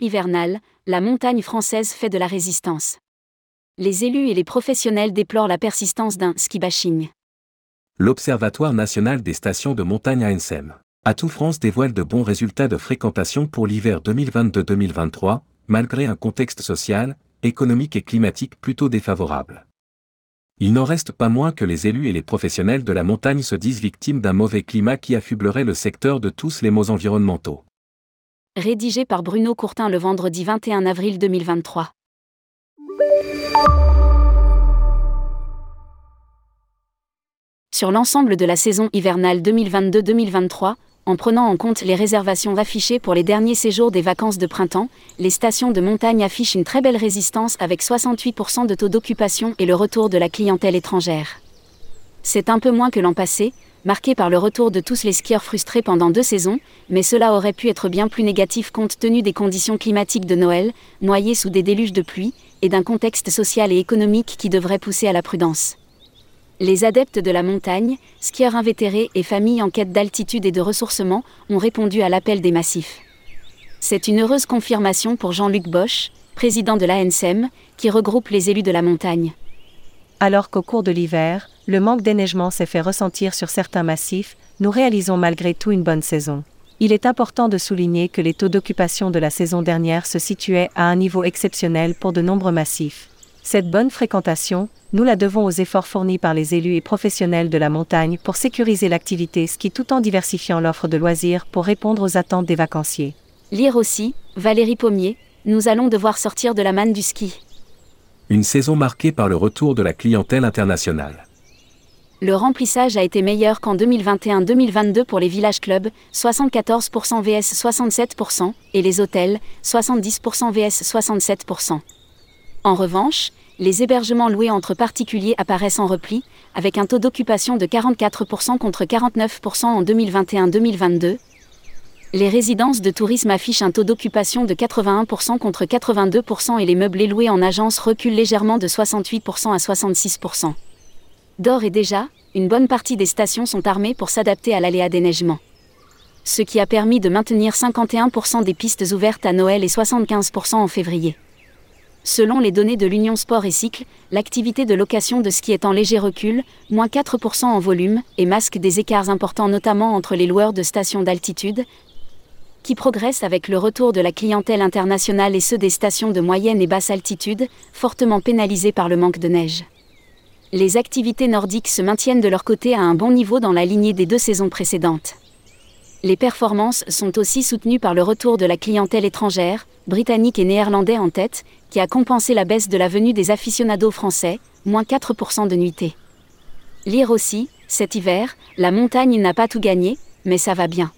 hivernal, la montagne française fait de la résistance. Les élus et les professionnels déplorent la persistance d'un ski bashing. L'Observatoire national des stations de montagne ANSEM. Atout France dévoile de bons résultats de fréquentation pour l'hiver 2022-2023, malgré un contexte social, économique et climatique plutôt défavorable. Il n'en reste pas moins que les élus et les professionnels de la montagne se disent victimes d'un mauvais climat qui affublerait le secteur de tous les maux environnementaux. Rédigé par Bruno Courtin le vendredi 21 avril 2023. Sur l'ensemble de la saison hivernale 2022-2023, en prenant en compte les réservations affichées pour les derniers séjours des vacances de printemps, les stations de montagne affichent une très belle résistance avec 68% de taux d'occupation et le retour de la clientèle étrangère. C'est un peu moins que l'an passé, marqué par le retour de tous les skieurs frustrés pendant deux saisons, mais cela aurait pu être bien plus négatif compte tenu des conditions climatiques de Noël, noyés sous des déluges de pluie, et d'un contexte social et économique qui devrait pousser à la prudence. Les adeptes de la montagne, skieurs invétérés et familles en quête d'altitude et de ressourcement ont répondu à l'appel des massifs. C'est une heureuse confirmation pour Jean-Luc Bosch, président de l'ANSEM, qui regroupe les élus de la montagne. Alors qu'au cours de l'hiver, le manque d'éneigement s'est fait ressentir sur certains massifs, nous réalisons malgré tout une bonne saison. Il est important de souligner que les taux d'occupation de la saison dernière se situaient à un niveau exceptionnel pour de nombreux massifs. Cette bonne fréquentation, nous la devons aux efforts fournis par les élus et professionnels de la montagne pour sécuriser l'activité ski tout en diversifiant l'offre de loisirs pour répondre aux attentes des vacanciers. Lire aussi, Valérie Pommier, nous allons devoir sortir de la manne du ski. Une saison marquée par le retour de la clientèle internationale. Le remplissage a été meilleur qu'en 2021-2022 pour les villages clubs, 74% vs 67%, et les hôtels, 70% vs 67%. En revanche, les hébergements loués entre particuliers apparaissent en repli, avec un taux d'occupation de 44% contre 49% en 2021-2022. Les résidences de tourisme affichent un taux d'occupation de 81% contre 82% et les meublés loués en agence reculent légèrement de 68% à 66%. D'or et déjà, une bonne partie des stations sont armées pour s'adapter à l'aléa des neigements. Ce qui a permis de maintenir 51% des pistes ouvertes à Noël et 75% en février. Selon les données de l'Union Sport et Cycle, l'activité de location de ski est en léger recul, moins 4% en volume, et masque des écarts importants notamment entre les loueurs de stations d'altitude, qui progressent avec le retour de la clientèle internationale et ceux des stations de moyenne et basse altitude, fortement pénalisés par le manque de neige. Les activités nordiques se maintiennent de leur côté à un bon niveau dans la lignée des deux saisons précédentes. Les performances sont aussi soutenues par le retour de la clientèle étrangère, britannique et néerlandais en tête, qui a compensé la baisse de la venue des aficionados français, moins 4% de nuitées. Lire aussi, cet hiver, la montagne n'a pas tout gagné, mais ça va bien.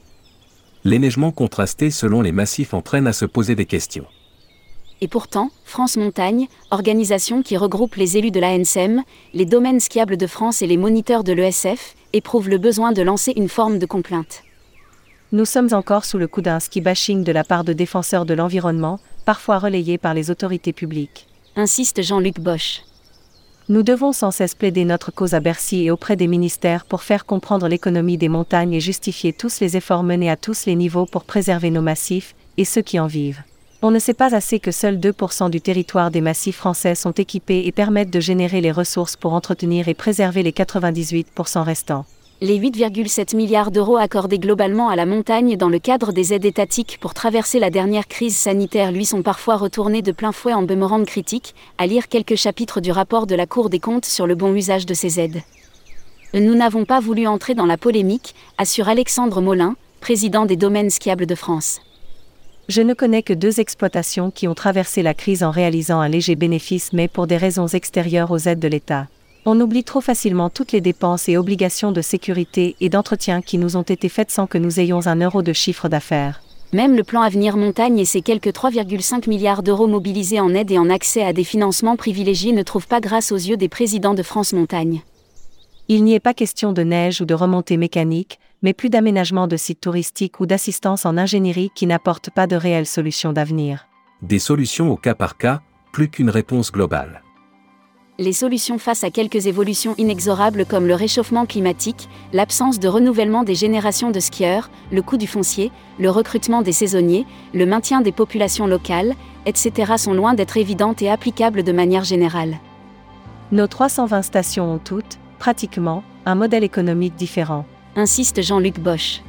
L'éneigement contrasté selon les massifs entraîne à se poser des questions. Et pourtant, France Montagne, organisation qui regroupe les élus de la NSM, les domaines skiables de France et les moniteurs de l'ESF, éprouve le besoin de lancer une forme de complainte nous sommes encore sous le coup d'un ski bashing de la part de défenseurs de l'environnement, parfois relayés par les autorités publiques. Insiste Jean-Luc Bosch. Nous devons sans cesse plaider notre cause à Bercy et auprès des ministères pour faire comprendre l'économie des montagnes et justifier tous les efforts menés à tous les niveaux pour préserver nos massifs, et ceux qui en vivent. On ne sait pas assez que seuls 2% du territoire des massifs français sont équipés et permettent de générer les ressources pour entretenir et préserver les 98% restants les 8,7 milliards d'euros accordés globalement à la montagne dans le cadre des aides étatiques pour traverser la dernière crise sanitaire lui sont parfois retournés de plein fouet en boomerang critique, à lire quelques chapitres du rapport de la Cour des comptes sur le bon usage de ces aides. Nous n'avons pas voulu entrer dans la polémique, assure Alexandre Molin, président des domaines skiables de France. Je ne connais que deux exploitations qui ont traversé la crise en réalisant un léger bénéfice mais pour des raisons extérieures aux aides de l'État. On oublie trop facilement toutes les dépenses et obligations de sécurité et d'entretien qui nous ont été faites sans que nous ayons un euro de chiffre d'affaires. Même le plan Avenir Montagne et ses quelques 3,5 milliards d'euros mobilisés en aide et en accès à des financements privilégiés ne trouvent pas grâce aux yeux des présidents de France Montagne. Il n'y est pas question de neige ou de remontée mécanique, mais plus d'aménagement de sites touristiques ou d'assistance en ingénierie qui n'apportent pas de réelles solutions d'avenir. Des solutions au cas par cas, plus qu'une réponse globale. les solutions face à quelques évolutions inexorables comme le réchauffement climatique, l'absence de renouvellement des générations de skieurs, le coût du foncier, le recrutement des saisonniers, le maintien des populations locales, etc. sont loin d'être évidentes et applicables de manière générale. Nos 320 stations ont toutes, pratiquement, un modèle économique différent. Insiste Jean-Luc Bosch.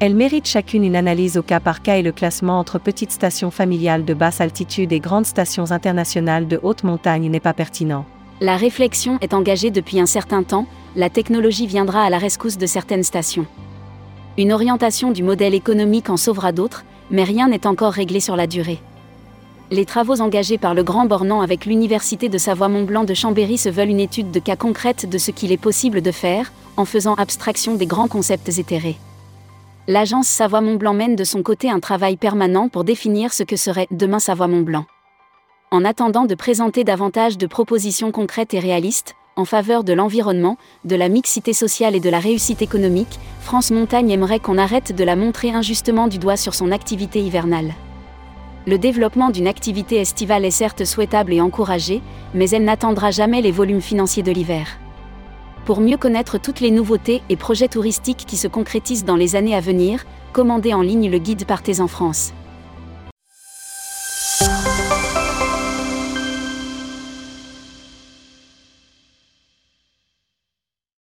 Elles méritent chacune une analyse au cas par cas et le classement entre petites stations familiales de basse altitude et grandes stations internationales de haute montagne n'est pas pertinent. La réflexion est engagée depuis un certain temps, la technologie viendra à la rescousse de certaines stations. Une orientation du modèle économique en sauvera d'autres, mais rien n'est encore réglé sur la durée. Les travaux engagés par le Grand Bornand avec l'Université de Savoie-Mont-Blanc de Chambéry se veulent une étude de cas concrète de ce qu'il est possible de faire, en faisant abstraction des grands concepts éthérés l'agence Savoie-Mont-Blanc mène de son côté un travail permanent pour définir ce que serait demain Savoie-Mont-Blanc. En attendant de présenter davantage de propositions concrètes et réalistes, en faveur de l'environnement, de la mixité sociale et de la réussite économique, France Montagne aimerait qu'on arrête de la montrer injustement du doigt sur son activité hivernale. Le développement d'une activité estivale est certes souhaitable et encouragé, mais elle n'attendra jamais les volumes financiers de l'hiver. Pour mieux connaître toutes les nouveautés et projets touristiques qui se concrétisent dans les années à venir, commandez en ligne le guide Partez en France.